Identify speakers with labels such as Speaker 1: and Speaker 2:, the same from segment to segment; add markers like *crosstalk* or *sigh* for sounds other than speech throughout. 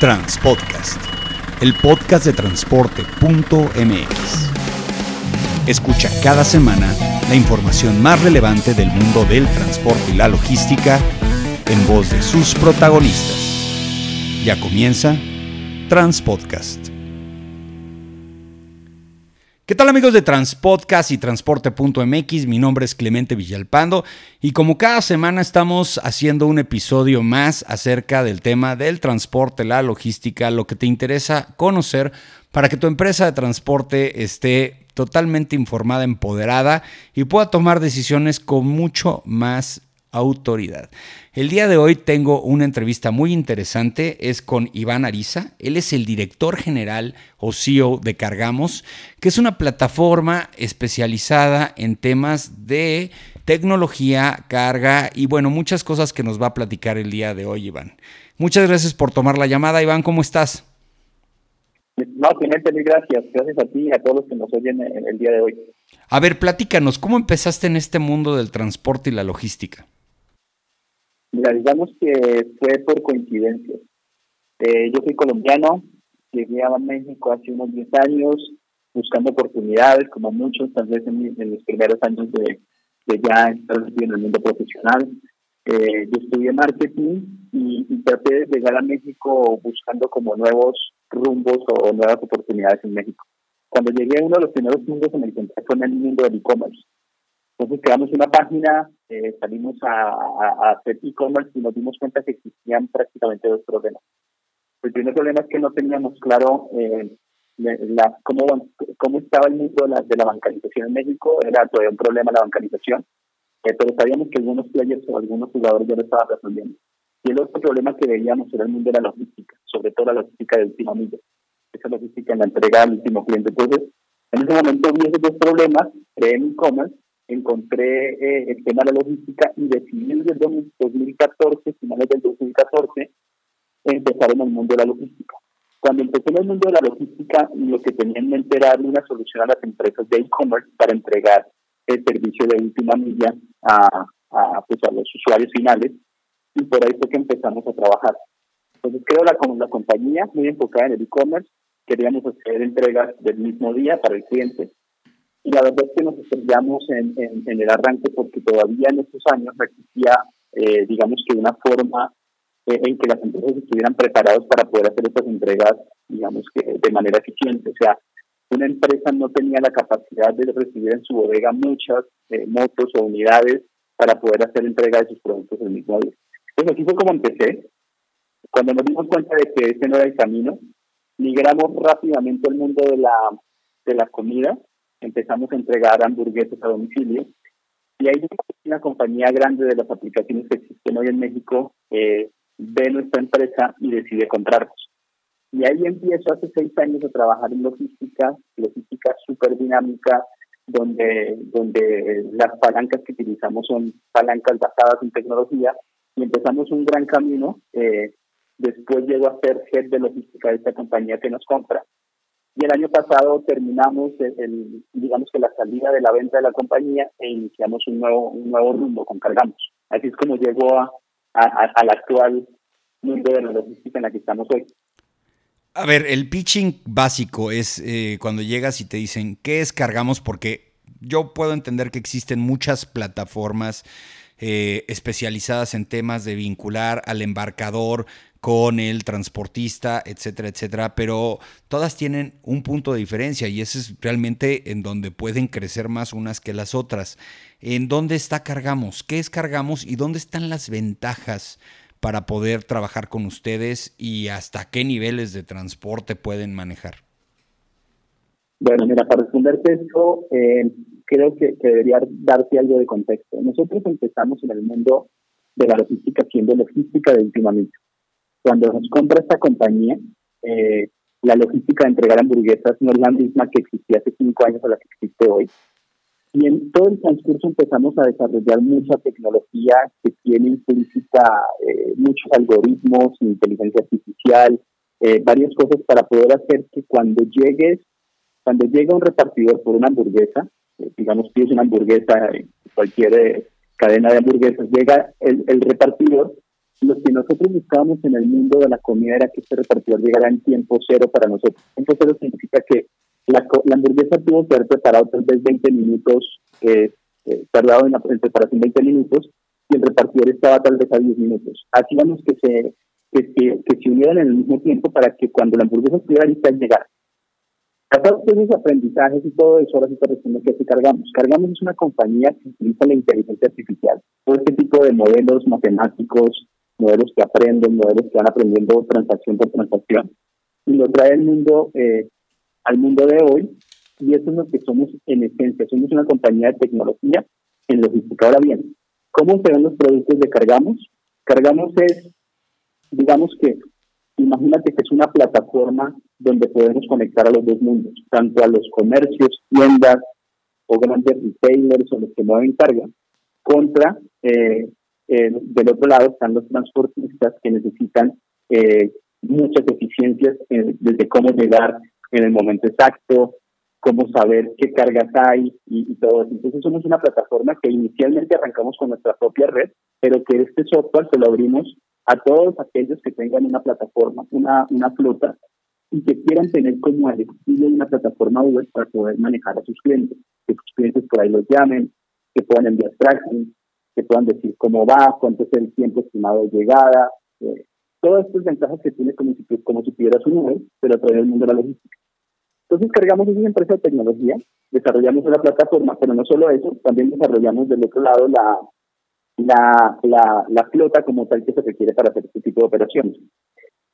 Speaker 1: Transpodcast, el podcast de transporte.mx. Escucha cada semana la información más relevante del mundo del transporte y la logística en voz de sus protagonistas. Ya comienza Transpodcast. ¿Qué tal amigos de Transpodcast y Transporte.mx? Mi nombre es Clemente Villalpando y como cada semana estamos haciendo un episodio más acerca del tema del transporte, la logística, lo que te interesa conocer para que tu empresa de transporte esté totalmente informada, empoderada y pueda tomar decisiones con mucho más autoridad. El día de hoy tengo una entrevista muy interesante, es con Iván Ariza, él es el director general o CEO de Cargamos, que es una plataforma especializada en temas de tecnología, carga y bueno, muchas cosas que nos va a platicar el día de hoy, Iván. Muchas gracias por tomar la llamada, Iván, ¿cómo estás?
Speaker 2: No, Clemente, mil gracias. Gracias a ti y a todos los que nos oyen el día de hoy.
Speaker 1: A ver, platícanos, ¿cómo empezaste en este mundo del transporte y la logística?
Speaker 2: Mira, digamos que fue por coincidencia. Eh, yo soy colombiano, llegué a México hace unos 10 años buscando oportunidades, como muchos, tal vez en, los primeros años de, ya estar en el mundo profesional. Eh, yo estudié marketing y, traté de llegar a México buscando como nuevos rumbos o nuevas oportunidades en México. Cuando llegué, uno de los primeros mundos en el que entré fue en el mundo del e-commerce. Entonces creamos una página, eh, salimos a, hacer e-commerce y nos dimos cuenta que existían prácticamente dos problemas. El primer problema es que no teníamos claro eh, la, cómo, cómo estaba el mundo de la, de la bancarización en México. Era todavía un problema la bancarización, eh, pero sabíamos que algunos players o algunos jugadores ya lo estaban resolviendo. Y el otro problema que veíamos era el mundo de la logística, sobre todo la logística de última milla, esa logística en la entrega al último cliente. Entonces, en ese momento vi esos dos problemas, creé e-commerce encontré eh, el tema de la logística y decidí desde el 2014, finales del 2014, empezar en el mundo de la logística. Cuando empecé en el mundo de la logística, lo que tenía en mente era darle una solución a las empresas de e-commerce para entregar el servicio de última milla a, a, pues a los usuarios finales y por ahí fue que empezamos a trabajar. Entonces creo la, la compañía muy enfocada en el e-commerce, queríamos hacer entregas del mismo día para el cliente y la verdad es que nos estrellamos en, en, el arranque porque todavía en estos años existía, eh, digamos que una forma eh, en que las empresas estuvieran preparadas para poder hacer estas entregas, digamos que de manera eficiente. O sea, una empresa no tenía la capacidad de recibir en su bodega muchas eh, motos o unidades para poder hacer entrega de sus productos el mismo día. Entonces así fue como empecé. Cuando nos dimos cuenta de que ese no era el camino, migramos rápidamente al mundo de la, de la comida empezamos a entregar hamburguesas a domicilio. Y ahí una compañía grande de las aplicaciones que existen hoy en México eh, ve nuestra empresa y decide comprarnos. Y ahí empiezo hace seis años a trabajar en logística, logística súper dinámica, donde, donde las palancas que utilizamos son palancas basadas en tecnología y empezamos un gran camino. Eh, después llego a ser head de logística de esta compañía que nos compra y el año pasado terminamos, el, digamos que la salida de la venta de la compañía e iniciamos un nuevo, un nuevo rumbo con Cargamos. Así es como llegó a, al actual mundo de la logística en la que estamos hoy.
Speaker 1: A ver, el pitching básico es eh, cuando llegas y te dicen, ¿qué es Cargamos? Porque yo puedo entender que existen muchas plataformas eh, especializadas en temas de vincular al embarcador con el transportista, etcétera, etcétera, pero todas tienen un punto de diferencia y ese es realmente en donde pueden crecer más unas que las otras. ¿En dónde está Cargamos? ¿Qué es Cargamos y dónde están las ventajas para poder trabajar con ustedes y hasta qué niveles de transporte pueden manejar?
Speaker 2: Bueno, mira, para responderte esto, eh, creo que, que, debería darte algo de contexto. Nosotros empezamos en el mundo de la logística siendo logística de últimamente cuando nos compra esta compañía, eh, la logística de entregar hamburguesas no es la misma que existía hace cinco años a la que existe hoy. Y en todo el transcurso empezamos a desarrollar mucha tecnología que tiene implícita eh, muchos algoritmos, inteligencia artificial, eh, varias cosas para poder hacer que cuando llegues, cuando llega un repartidor por una hamburguesa, digamos pides una hamburguesa en cualquier cadena de hamburguesas, llega el, el repartidor lo que nosotros buscábamos en el mundo de la comida era que este repartidor llegara en tiempo cero para nosotros. Tiempo cero significa que la, hamburguesa tuvo que haber preparado tal vez 20 minutos, eh, eh, tardado en la preparación 20 minutos, y el repartidor estaba tal vez a 10 minutos. Hacíamos que se, que, que, se unieran en el mismo tiempo para que cuando la hamburguesa estuviera lista, llegara. Pasados esos aprendizajes y todo eso, ahora sí te respondo que cargamos. Cargamos es una compañía que utiliza la inteligencia artificial, todo este tipo de modelos matemáticos, modelos que aprenden, modelos que van aprendiendo transacción por transacción, y lo trae al mundo, eh, al mundo de hoy, y eso es lo que somos en esencia, somos una compañía de tecnología en logística. Ahora bien, ¿cómo se ven los productos de Cargamos? Cargamos es, digamos que, imagínate que es una plataforma donde podemos conectar a los dos mundos, tanto a los comercios, tiendas o grandes retailers o los que mueven carga, contra eh, eh, del otro lado están los transportistas que necesitan eh, muchas eficiencias eh, desde cómo llegar en el momento exacto, cómo saber qué cargas hay y, todo eso. Entonces somos una plataforma que inicialmente arrancamos con nuestra propia red, pero que este software se lo abrimos a todos aquellos que tengan una plataforma, una, una flota y que quieran tener como el estilo una plataforma web para poder manejar a sus clientes, que sus clientes por ahí los llamen, que puedan enviar tracking, que puedan decir cómo va, cuánto es el tiempo estimado de llegada, eh, todas estas ventajas que tiene como si, como si tuviera su nube, pero a través del mundo de la logística. Entonces cargamos una empresa de tecnología, desarrollamos una plataforma, pero no solo eso, también desarrollamos del otro lado la, la, la, la flota como tal que se requiere para hacer este tipo de operaciones.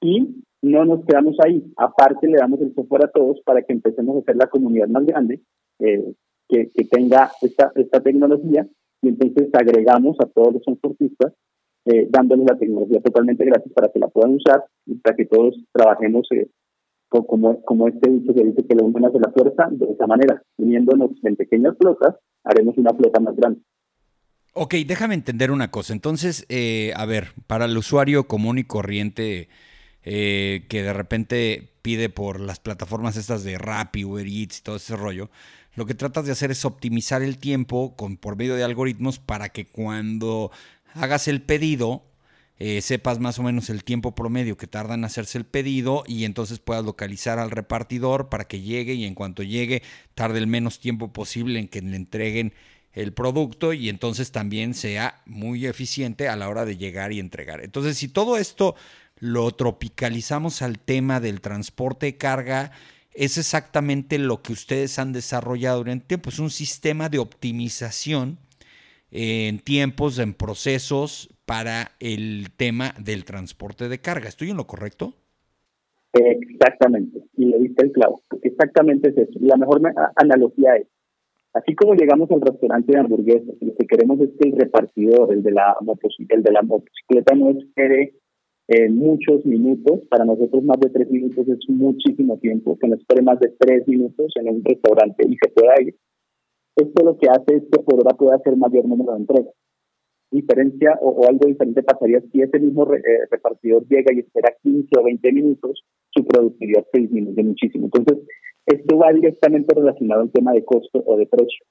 Speaker 2: Y no nos quedamos ahí, aparte le damos el software a todos para que empecemos a hacer la comunidad más grande eh, que, que tenga esta, esta tecnología y entonces agregamos a todos los transportistas eh, dándoles la tecnología totalmente gratis para que la puedan usar y para que todos trabajemos eh, como, como este dicho que dice que la unión hace la fuerza, de esa manera, uniéndonos en pequeñas flotas, haremos una flota más grande.
Speaker 1: Ok, déjame entender una cosa. Entonces, eh, a ver, para el usuario común y corriente eh, que de repente pide por las plataformas estas de Rappi, Uber Eats y todo ese rollo, lo que tratas de hacer es optimizar el tiempo con, por medio de algoritmos para que cuando hagas el pedido, eh, sepas más o menos el tiempo promedio que tarda en hacerse el pedido y entonces puedas localizar al repartidor para que llegue y en cuanto llegue tarde el menos tiempo posible en que le entreguen el producto y entonces también sea muy eficiente a la hora de llegar y entregar. Entonces, si todo esto lo tropicalizamos al tema del transporte de carga, es exactamente lo que ustedes han desarrollado durante tiempo. Es un sistema de optimización en tiempos, en procesos para el tema del transporte de carga. ¿Estoy en lo correcto?
Speaker 2: Exactamente, y le diste el clavo. Exactamente es eso. La mejor analogía es, así como llegamos al restaurante de hamburguesas, lo que queremos es que el repartidor, el de la, el de la motocicleta, no espere en muchos minutos. Para nosotros más de tres minutos es muchísimo tiempo, que no espere más de tres minutos en un restaurante y se pueda ir. Esto lo que hace es que por hora pueda hacer mayor número de entregas. Diferencia o, algo diferente pasaría si ese mismo eh, repartidor llega y espera 15 o 20 minutos, su productividad se disminuye muchísimo. Entonces, esto va directamente relacionado al tema de costo o de precio.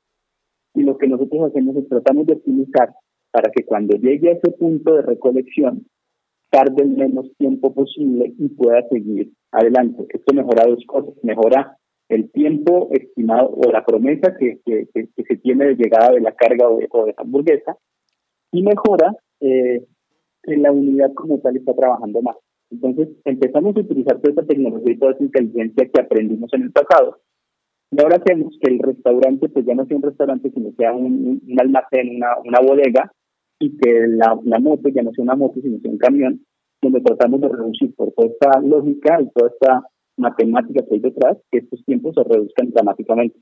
Speaker 2: Y lo que nosotros hacemos es tratamos de optimizar para que cuando llegue a ese punto de recolección, tarde el menos tiempo posible y pueda seguir adelante. Esto mejora dos cosas. Mejora el tiempo estimado o la promesa que, se tiene de llegada de la carga o de, de hamburguesa y mejora eh, que la unidad como tal está trabajando más. Entonces empezamos a utilizar toda esta tecnología y toda esa inteligencia que aprendimos en el pasado y ahora hacemos que el restaurante pues ya no sea un restaurante sino sea un, un almacén, una, una bodega y que la, la moto ya no sea una moto, sino sea un camión, donde tratamos de reducir por toda esta lógica y toda esta matemática que hay detrás, que estos tiempos se reduzcan dramáticamente.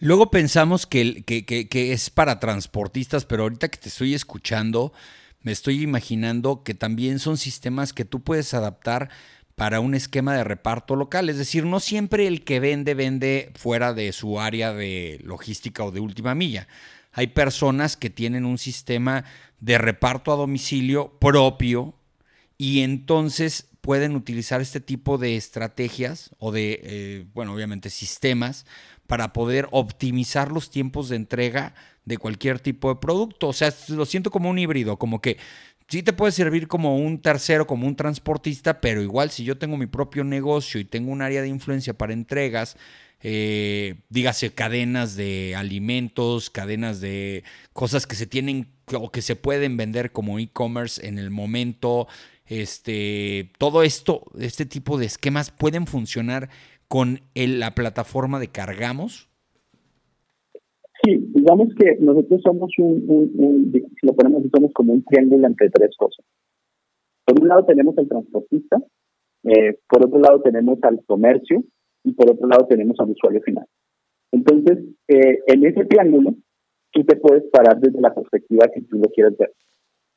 Speaker 1: Luego pensamos que, que, que, que, es para transportistas, pero ahorita que te estoy escuchando, me estoy imaginando que también son sistemas que tú puedes adaptar para un esquema de reparto local. Es decir, no siempre el que vende vende fuera de su área de logística o de última milla. Hay personas que tienen un sistema de reparto a domicilio propio y entonces pueden utilizar este tipo de estrategias o de, eh, bueno, obviamente sistemas para poder optimizar los tiempos de entrega de cualquier tipo de producto. O sea, lo siento como un híbrido, como que sí te puede servir como un tercero, como un transportista, pero igual si yo tengo mi propio negocio y tengo un área de influencia para entregas, eh, dígase cadenas de alimentos, cadenas de cosas que se tienen o que se pueden vender como e-commerce en el momento, este, todo esto, este tipo de esquemas pueden funcionar con la plataforma de Cargamos.
Speaker 2: Sí, digamos que nosotros somos un, si lo ponemos, somos como un triángulo entre tres cosas. Por un lado tenemos al transportista, eh, por otro lado tenemos al comercio y por otro lado tenemos al usuario final. Entonces, eh, en ese triángulo, tú te puedes parar desde la perspectiva que tú lo quieras ver.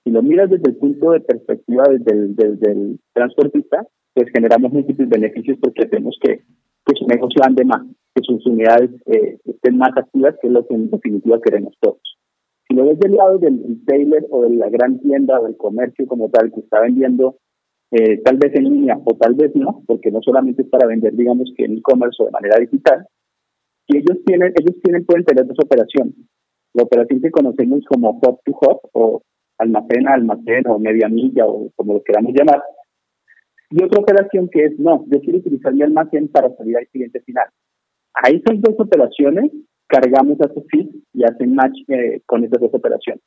Speaker 2: Si lo miras desde el punto de perspectiva desde el, transportista, pues generamos múltiples beneficios porque tenemos que que su negocio ande más, que sus unidades eh, estén más activas, que es lo que en definitiva queremos todos. Si lo ves del lado del retailer o de la gran tienda o del comercio como tal que está vendiendo eh, tal vez en línea o tal vez no, porque no solamente es para vender, digamos que en e-commerce o de manera digital, y ellos tienen, ellos tienen, pueden tener dos operaciones. La operación que conocemos como hub to hub o almacén a almacén o media milla o como lo queramos llamar, y otra operación que es, no, yo quiero utilizar mi almacén para salir al cliente final. A esas dos operaciones cargamos a su feed y hacen match eh, con esas dos operaciones.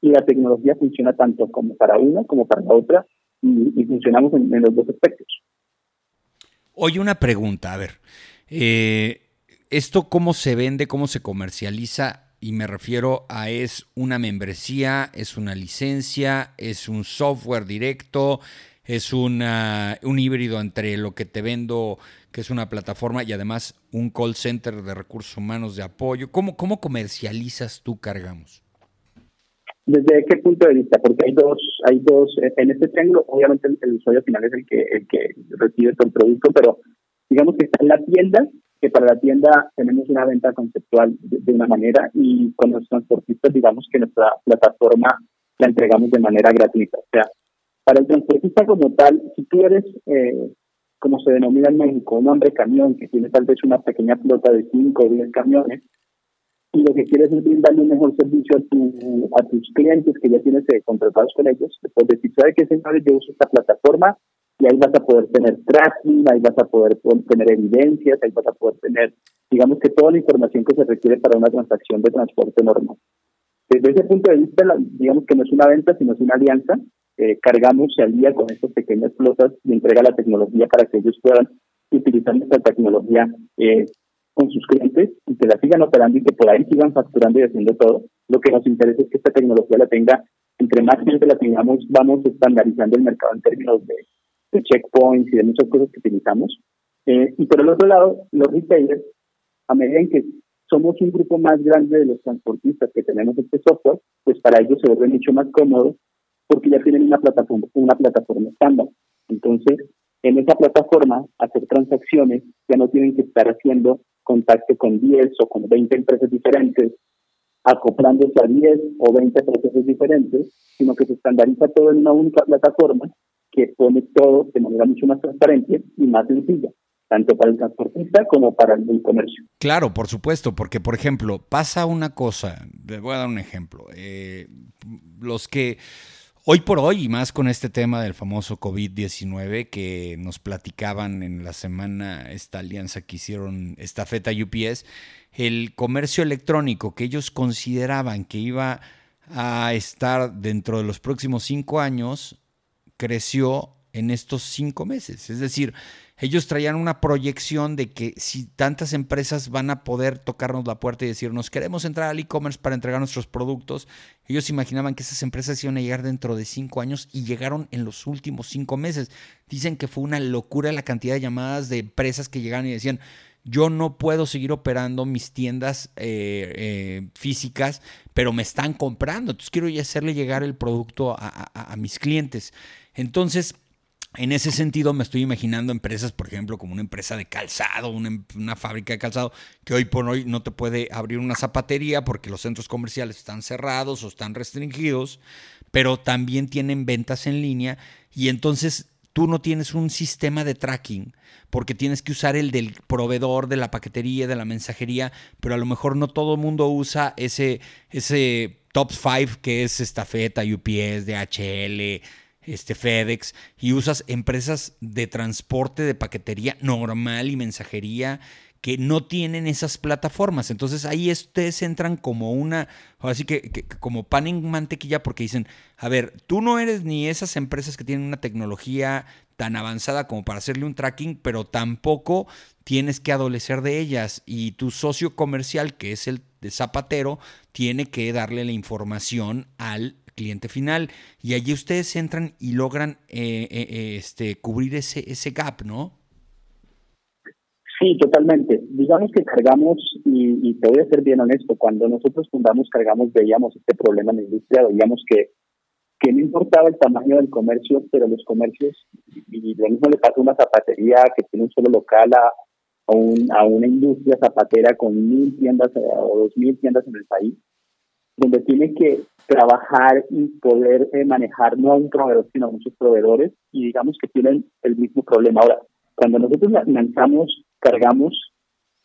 Speaker 2: Y la tecnología funciona tanto como para una como para la otra y, funcionamos en, los dos aspectos.
Speaker 1: Oye, una pregunta, a ver, eh, ¿esto cómo se vende, cómo se comercializa? Y me refiero a es una membresía, es una licencia, es un software directo, es una, un híbrido entre lo que te vendo, que es una plataforma, y además un call center de recursos humanos de apoyo. ¿Cómo, cómo comercializas tú Cargamos?
Speaker 2: ¿Desde qué punto de vista? Porque hay dos, hay dos, en este triángulo, obviamente el, usuario final es el que, el que recibe todo el producto, pero digamos que está en la tienda, que para la tienda tenemos una venta conceptual de, de una manera y con los transportistas digamos que nuestra plataforma la entregamos de manera gratuita. O sea, para el transportista como tal, si tú eres, eh, como se denomina en México, un hombre camión que tiene tal vez una pequeña flota de 5 o 10 camiones, y lo que quieres es brindarle un mejor servicio a, tu, a tus clientes que ya tienes eh, contratados con ellos, puedes decir, ¿sabe qué, señores? Yo uso esta plataforma y ahí vas a poder tener tracking, ahí vas a poder tener evidencias, ahí vas a poder tener, digamos que toda la información que se requiere para una transacción de transporte normal. Desde ese punto de vista, digamos que no es una venta, sino es una alianza eh, cargamos al día con estas pequeñas flotas y entrega la tecnología para que ellos puedan utilizar esta tecnología eh, con sus clientes y que la sigan operando y que por ahí sigan facturando y haciendo todo. Lo que nos interesa es que esta tecnología la tenga, entre más gente la tengamos, vamos estandarizando el mercado en términos de, checkpoints y de muchas cosas que utilizamos. Eh, y por el otro lado, los retailers, a medida en que somos un grupo más grande de los transportistas que tenemos este software, pues para ellos se vuelve mucho más cómodo porque ya tienen una plataforma, una plataforma estándar. Entonces, en esa plataforma, hacer transacciones ya no tienen que estar haciendo contacto con 10 o con 20 empresas diferentes, acoplándose a 10 o 20 procesos diferentes, sino que se estandariza todo en una única plataforma que pone todo de manera mucho más transparente y más sencilla tanto para el transportista como para el comercio.
Speaker 1: Claro, por supuesto, porque por ejemplo, pasa una cosa, les voy a dar un ejemplo, eh, los que Hoy por hoy, y más con este tema del famoso COVID-19 que nos platicaban en la semana esta alianza que hicieron esta feta UPS, el comercio electrónico que ellos consideraban que iba a estar dentro de los próximos cinco años, creció en estos cinco meses. Es decir, ellos traían una proyección de que si tantas empresas van a poder tocarnos la puerta y decirnos, queremos entrar al e-commerce para entregar nuestros productos, ellos imaginaban que esas empresas iban a llegar dentro de cinco años y llegaron en los últimos cinco meses. Dicen que fue una locura la cantidad de llamadas de empresas que llegaron y decían, yo no puedo seguir operando mis tiendas eh, eh, físicas, pero me están comprando, entonces quiero hacerle llegar el producto a mis clientes. Entonces, en ese sentido, me estoy imaginando empresas, por ejemplo, como una empresa de calzado, una, fábrica de calzado, que hoy por hoy no te puede abrir una zapatería porque los centros comerciales están cerrados o están restringidos, pero también tienen ventas en línea y entonces tú no tienes un sistema de tracking porque tienes que usar el del proveedor de la paquetería, de la mensajería, pero a lo mejor no todo el mundo usa ese, ese top 5 que es Estafeta, UPS, DHL, este FedEx y usas empresas de transporte de paquetería normal y mensajería que no tienen esas plataformas. Entonces ahí ustedes entran como una, así que, como pan en mantequilla porque dicen, a ver, tú no eres ni esas empresas que tienen una tecnología tan avanzada como para hacerle un tracking, pero tampoco tienes que adolecer de ellas y tu socio comercial, que es el de zapatero, tiene que darle la información al cliente final y allí ustedes entran y logran eh, eh, eh, este, cubrir ese, ese gap, ¿no?
Speaker 2: Sí, totalmente. Digamos que cargamos, y, te voy a ser bien honesto, cuando nosotros fundamos Cargamos veíamos este problema en la industria, veíamos que, que no importaba el tamaño del comercio, pero los comercios, y, lo mismo le pasa a una zapatería que tiene un solo local a, a, un, a una industria zapatera con mil tiendas o dos mil tiendas en el país, donde tiene que trabajar y poder eh, manejar no a un proveedor, sino a muchos proveedores, y digamos que tienen el mismo problema. Ahora, cuando nosotros lanzamos, cargamos,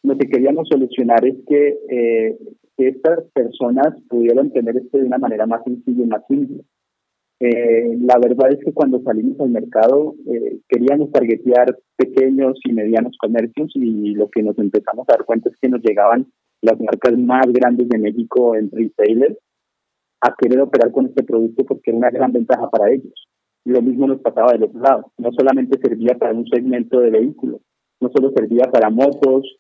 Speaker 2: lo que queríamos solucionar es que, eh, estas personas pudieran tener esto de una manera más sencilla y más simple. Eh, la verdad es que cuando salimos al mercado eh, queríamos targetear pequeños y medianos comercios y lo que nos empezamos a dar cuenta es que nos llegaban las marcas más grandes de México en retailers a querer operar con este producto porque era una gran ventaja para ellos. Lo mismo nos pasaba del otro lado. No solamente servía para un segmento de vehículos, no solo servía para motos,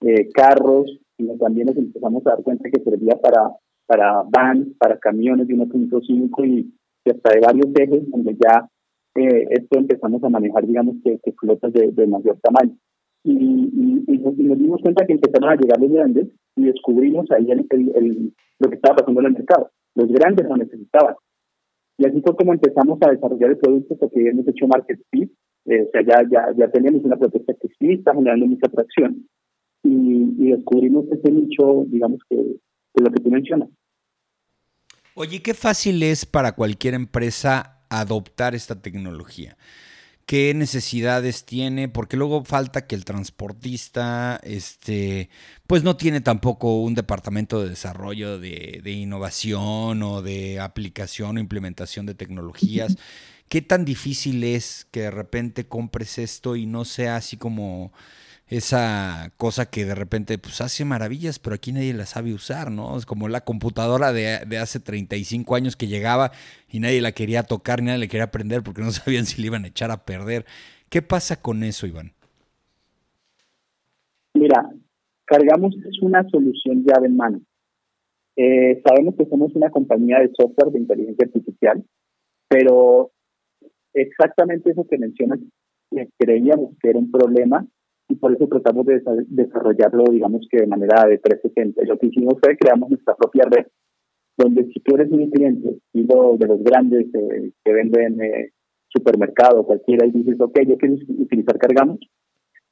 Speaker 2: eh, carros, sino también nos empezamos a dar cuenta que servía para, para vans, para camiones de 1.5 y, hasta de varios ejes, donde ya eh, esto empezamos a manejar, digamos, que, flotas de, mayor tamaño. Y, y, nos, dimos cuenta que empezaron a llegar los grandes y descubrimos ahí el, el, lo que estaba pasando en el mercado. Los grandes lo necesitaban. Y así fue como empezamos a desarrollar el producto porque hemos hecho market fit, eh, o sea, ya, ya, ya teníamos una propuesta que sí está generando mucha atracción y, descubrimos ese nicho, digamos que, de lo que tú mencionas.
Speaker 1: Oye, qué fácil es para cualquier empresa adoptar esta tecnología qué necesidades tiene, porque luego falta que el transportista, este, pues no tiene tampoco un departamento de desarrollo de, de innovación o de aplicación o implementación de tecnologías. ¿Qué tan difícil es que de repente compres esto y no sea así como esa cosa que de repente pues hace maravillas, pero aquí nadie la sabe usar, ¿no? Es como la computadora de, de, hace 35 años que llegaba y nadie la quería tocar, ni nadie la quería aprender porque no *laughs* sabían si le iban a echar a perder. ¿Qué pasa con eso, Iván?
Speaker 2: Mira, Cargamos es una solución llave en mano. Eh, sabemos que somos una compañía de software de inteligencia artificial, pero exactamente eso que mencionas, creíamos que era un problema y por eso tratamos de desarrollarlo, digamos que de manera de 360. Lo que hicimos fue creamos nuestra propia red, donde si tú eres un cliente, lo de los grandes eh, que venden eh, supermercado, cualquiera, y dices, ok, yo quiero utilizar Cargamos,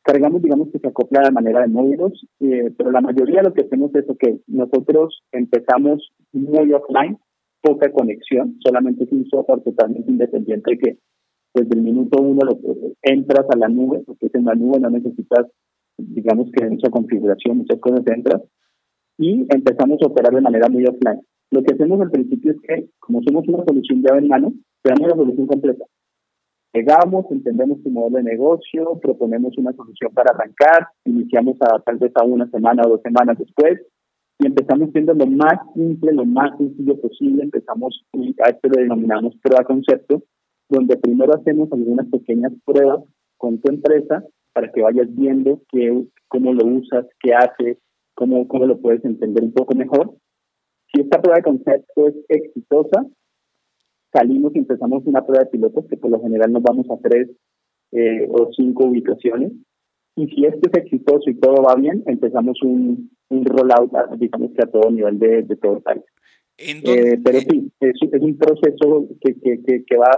Speaker 2: Cargamos, digamos que se acopla de manera de módulos, eh, pero la mayoría lo que hacemos es, que nosotros empezamos muy offline, poca conexión, solamente es un software totalmente independiente que desde el minuto uno lo, entras a la nube, porque es en la nube, no necesitas, digamos que mucha configuración, muchas cosas entras, y empezamos a operar de manera muy offline. Lo que hacemos al principio es que, como somos una solución llave en mano, creamos la solución completa. Llegamos, entendemos tu modelo de negocio, proponemos una solución para arrancar, iniciamos a tal vez a una semana o dos semanas después, y empezamos siendo lo más simple, lo más sencillo posible, empezamos, a esto lo denominamos prueba concepto, donde primero hacemos algunas pequeñas pruebas con tu empresa para que vayas viendo qué, cómo lo usas, qué haces, cómo, cómo lo puedes entender un poco mejor. Si esta prueba de concepto es exitosa, salimos y empezamos una prueba de pilotos que por lo general nos vamos a tres eh, o cinco ubicaciones. Y si esto es exitoso y todo va bien, empezamos un, un rollout, digamos que a todo nivel de, de todo el país. Eh, pero sí, es, es, un proceso que, que, que, va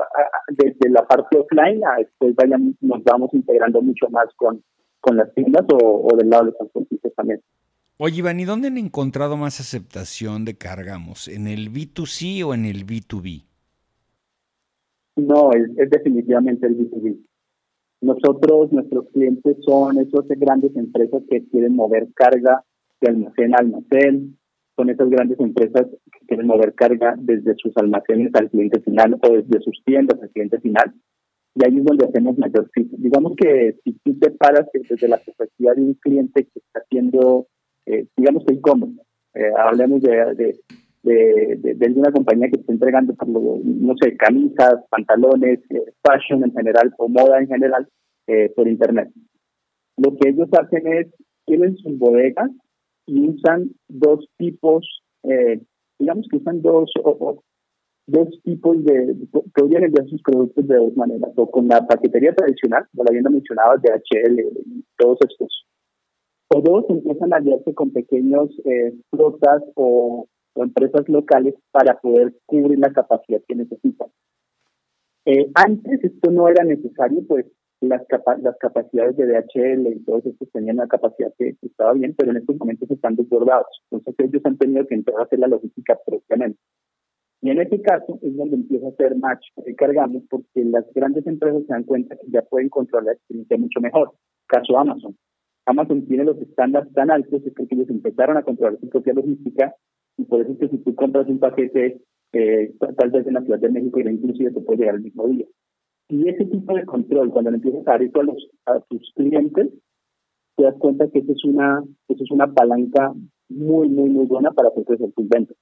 Speaker 2: desde la parte offline a después vayan, nos vamos integrando mucho más con, con las tiendas o, o del lado de los transportistas también.
Speaker 1: Oye, Iván, ¿y dónde han encontrado más aceptación de Cargamos? ¿En el B2C o en el B2B?
Speaker 2: No, es, es definitivamente el B2B. Nosotros, nuestros clientes son esas grandes empresas que quieren mover carga de almacén a almacén, son esas grandes empresas que que quieren mover carga desde sus almacenes al cliente final o desde sus tiendas al cliente final. Y ahí es donde hacemos mayor fit. Digamos que si tú te paras desde la perspectiva de un cliente que está haciendo, eh, digamos que e-commerce, eh, hablemos de, de, de, una compañía que está entregando, no sé, camisas, pantalones, eh, fashion en general o moda en general eh, por Internet. Lo que ellos hacen es, tienen sus bodegas y usan dos tipos, eh, digamos que usan dos, dos tipos de, podrían enviar sus productos de dos maneras, o con la paquetería tradicional, como la viendo mencionabas, de HL y todos estos. O dos empiezan a aliarse con pequeños eh, flotas o, empresas locales para poder cubrir la capacidad que necesitan. Eh, antes esto no era necesario, pues las, las capacidades de DHL y todos estos tenían una capacidad que, estaba bien, pero en estos momentos están desbordados. Entonces ellos han tenido que entrar a hacer la logística propiamente. Y en ese caso es donde empieza a ser match cargamos porque las grandes empresas se dan cuenta que ya pueden controlar la experiencia mucho mejor. Caso Amazon. Amazon tiene los estándares tan altos es porque ellos empezaron a controlar su propia logística y por eso es que si tú compras un paquete eh, tal vez en la Ciudad de México y inclusive te puede llegar el mismo día. Y ese tipo de control, cuando le empiezas a eso a, los, a tus clientes, te das cuenta que eso es una, eso es una palanca muy, muy, muy buena para hacer crecer tus ventas.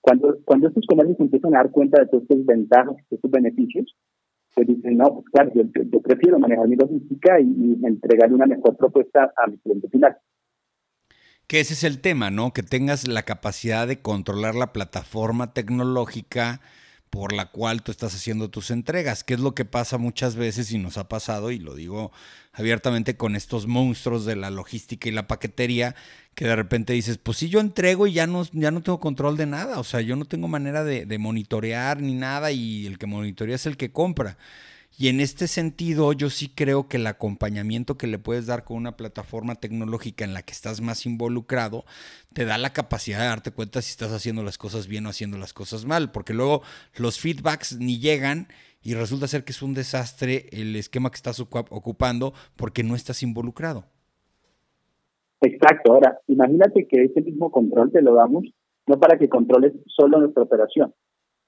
Speaker 2: Cuando, cuando estos comercios empiezan a dar cuenta de todas estas ventajas, de estos beneficios, pues dicen, no, pues claro, yo, prefiero manejar mi logística y, y una mejor propuesta a mi cliente final.
Speaker 1: Que ese es el tema, ¿no? Que tengas la capacidad de controlar la plataforma tecnológica por la cual tú estás haciendo tus entregas, que es lo que pasa muchas veces y nos ha pasado, y lo digo abiertamente con estos monstruos de la logística y la paquetería, que de repente dices, pues sí, yo entrego y ya no, ya no tengo control de nada, o sea, yo no tengo manera de, de monitorear ni nada y el que monitorea es el que compra. Y en este sentido, yo sí creo que el acompañamiento que le puedes dar con una plataforma tecnológica en la que estás más involucrado, te da la capacidad de darte cuenta si estás haciendo las cosas bien o haciendo las cosas mal, porque luego los feedbacks ni llegan y resulta ser que es un desastre el esquema que estás ocupando porque no estás involucrado.
Speaker 2: Exacto, ahora imagínate que ese mismo control te lo damos no para que controles solo nuestra operación,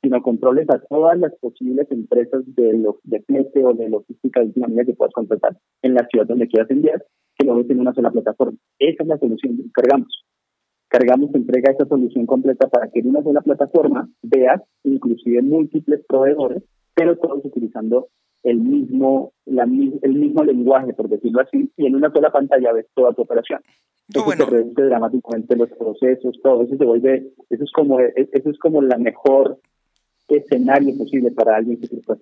Speaker 2: sino controles a todas las posibles empresas de, lo, de flete o de logística de última que puedas contratar en la ciudad donde quieras enviar, que lo ves en una sola plataforma. Esa es la solución que cargamos. Cargamos entrega esa solución completa para que en una sola plataforma veas inclusive múltiples proveedores, pero todos utilizando el mismo, la, el mismo lenguaje, por decirlo así, y en una sola pantalla ves toda tu operación. Eso se reduce dramáticamente los procesos, todo eso se vuelve, eso es como, eso es como la mejor escenario posible para alguien que se está.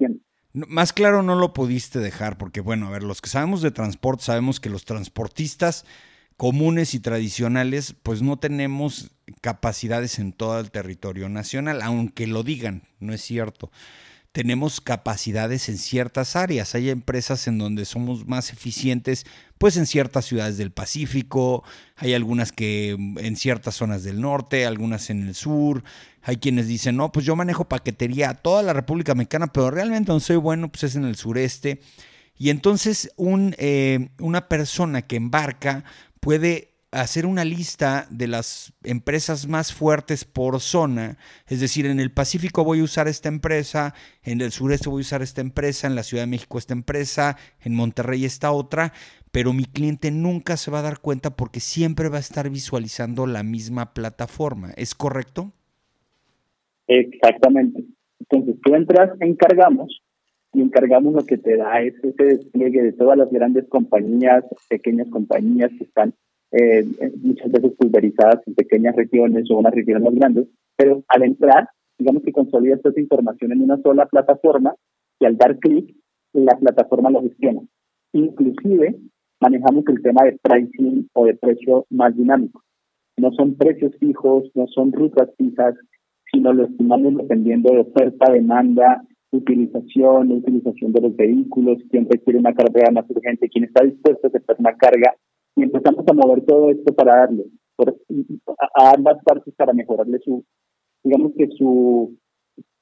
Speaker 1: Más claro no lo pudiste dejar, porque bueno, a ver, los que sabemos de transporte sabemos que los transportistas comunes y tradicionales, pues no tenemos capacidades en todo el territorio nacional, aunque lo digan, no es cierto tenemos capacidades en ciertas áreas. Hay empresas en donde somos más eficientes, pues en ciertas ciudades del Pacífico, hay algunas que mm, en ciertas zonas del norte, algunas en el sur. Hay quienes dicen, no, pues yo manejo paquetería a toda la República Mexicana, pero realmente no soy bueno, pues es en el sureste. Y entonces un, eh, una persona que embarca puede hacer una lista de las empresas más fuertes por zona, es decir, en el Pacífico voy a usar esta empresa, en el sureste voy a usar esta empresa, en la Ciudad de México esta empresa, en Monterrey esta otra, pero mi cliente nunca se va a dar cuenta porque siempre va a estar visualizando la misma plataforma, ¿es correcto?
Speaker 2: Exactamente. Entonces tú entras, encargamos, y encargamos lo que te da es ese despliegue de todas las grandes compañías, pequeñas compañías que están eh, muchas veces pulverizadas en pequeñas regiones o unas regiones más grandes, pero al entrar, digamos que consolida toda esa información en una sola plataforma y al dar clic, la plataforma lo gestiona. Inclusive manejamos el tema de pricing o de precio más dinámico. No son precios fijos, no son rutas fijas, sino lo estimamos dependiendo de oferta, demanda, utilización, utilización de los vehículos, quién requiere una carga más urgente, quién está dispuesto a aceptar una carga y empezamos a mover todo esto para darle a, ambas partes para mejorarle su, digamos que su,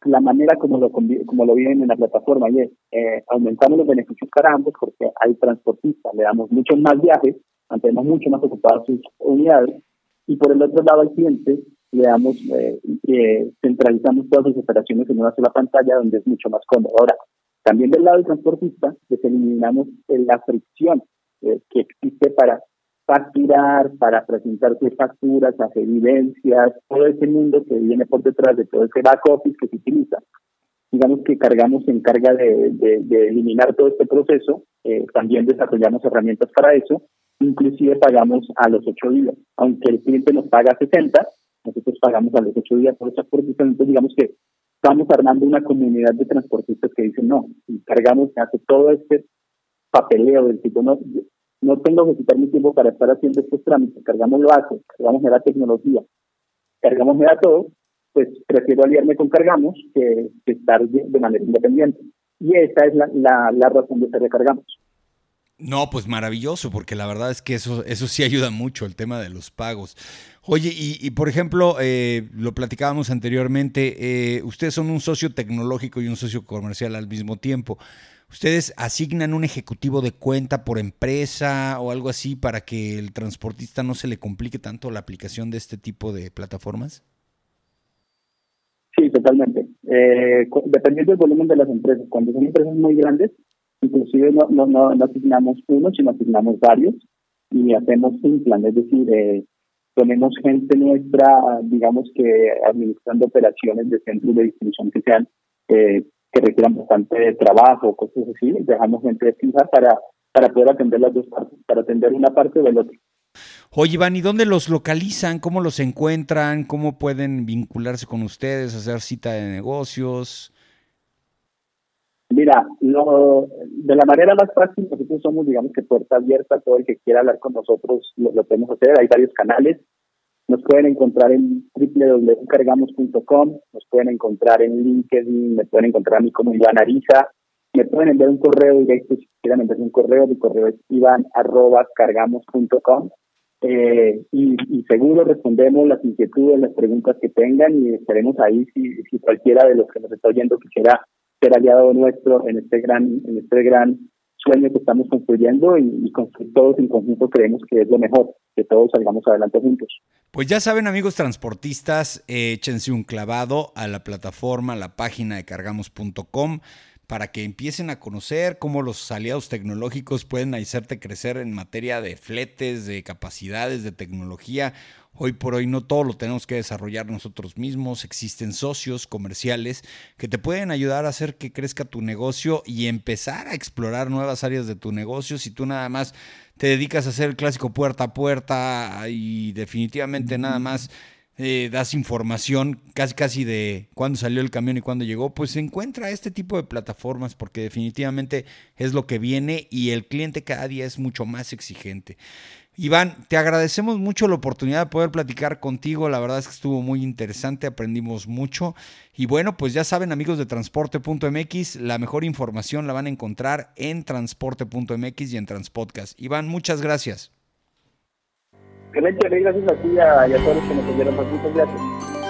Speaker 2: la manera como lo, como lo viven en la plataforma y es, eh, aumentamos los beneficios para ambos porque hay transportistas, le damos muchos más viajes, mantenemos mucho más ocupadas sus unidades y por el otro lado al cliente le damos, eh, eh, centralizamos todas las operaciones en una sola pantalla donde es mucho más cómodo. Ahora, también del lado del transportista, pues eliminamos la fricción que existe para facturar, para presentar sus facturas, hacer evidencias, todo ese mundo que viene por detrás de todo ese back office que se utiliza. Digamos que cargamos en carga de, de, eliminar todo este proceso, eh, también desarrollamos herramientas para eso, inclusive pagamos a los ocho días, aunque el cliente nos paga 60, nosotros pagamos a los ocho días por esa entonces digamos que estamos armando una comunidad de transportistas que dicen, no, y cargamos, hace todo este papeleo del tipo, no, no tengo que quitar mi tiempo para estar haciendo estos trámites, cargamos lo hace, cargamos la tecnología, cargamos da todo, pues prefiero aliarme con Cargamos que, estar de, manera independiente. Y esa es la, la, razón de ser de Cargamos.
Speaker 1: No, pues maravilloso, porque la verdad es que eso, eso sí ayuda mucho, el tema de los pagos. Oye, y, por ejemplo, eh, lo platicábamos anteriormente, eh, ustedes son un socio tecnológico y un socio comercial al mismo tiempo. ¿Ustedes asignan un ejecutivo de cuenta por empresa o algo así para que el transportista no se le complique tanto la aplicación de este tipo de plataformas?
Speaker 2: Sí, totalmente. Eh, dependiendo del volumen de las empresas, cuando son empresas muy grandes, inclusive no, no, no, asignamos uno, sino asignamos varios y hacemos un plan, es decir, eh, ponemos gente nuestra, digamos que administrando operaciones de centros de distribución que sean eh, que requieran bastante trabajo, cosas así, dejamos gente fija para, para poder atender las dos partes, para atender una parte del otro.
Speaker 1: Oye, Iván, ¿y dónde los localizan? ¿Cómo los encuentran? ¿Cómo pueden vincularse con ustedes, hacer cita de negocios?
Speaker 2: Mira, lo, de la manera más fácil, nosotros somos, digamos que puerta abierta, todo el que quiera hablar con nosotros lo, lo podemos hacer, hay varios canales, nos pueden encontrar en www.cargamos.com, nos pueden encontrar en LinkedIn, me pueden encontrar a mí como Iván Ariza, me pueden enviar un correo directo si quieren enviar un correo, mi correo es ivan.cargamos.com eh, y, y, seguro respondemos las inquietudes, las preguntas que tengan y estaremos ahí si, si cualquiera de los que nos está oyendo quisiera ser aliado nuestro en este gran, en este gran sueño que estamos construyendo y, y todos en conjunto creemos que es lo mejor, que todos salgamos adelante juntos.
Speaker 1: Pues ya saben amigos transportistas, échense un clavado a la plataforma, a la página de cargamos.com para que empiecen a conocer cómo los aliados tecnológicos pueden hacerte crecer en materia de fletes, de capacidades, de tecnología. Hoy por hoy no todo lo tenemos que desarrollar nosotros mismos. Existen socios comerciales que te pueden ayudar a hacer que crezca tu negocio y empezar a explorar nuevas áreas de tu negocio. Si tú nada más te dedicas a hacer el clásico puerta a puerta y definitivamente nada más eh, das información casi casi de cuándo salió el camión y cuándo llegó, pues encuentra este tipo de plataformas porque definitivamente es lo que viene y el cliente cada día es mucho más exigente. Iván, te agradecemos mucho la oportunidad de poder platicar contigo. La verdad es que estuvo muy interesante, aprendimos mucho. Y bueno, pues ya saben, amigos de transporte.mx, la mejor información la van a encontrar en transporte.mx y en Transpodcast. Iván, muchas gracias.
Speaker 2: Excelente, gracias a ti y a, todos los que nos oyeron. Muchas gracias.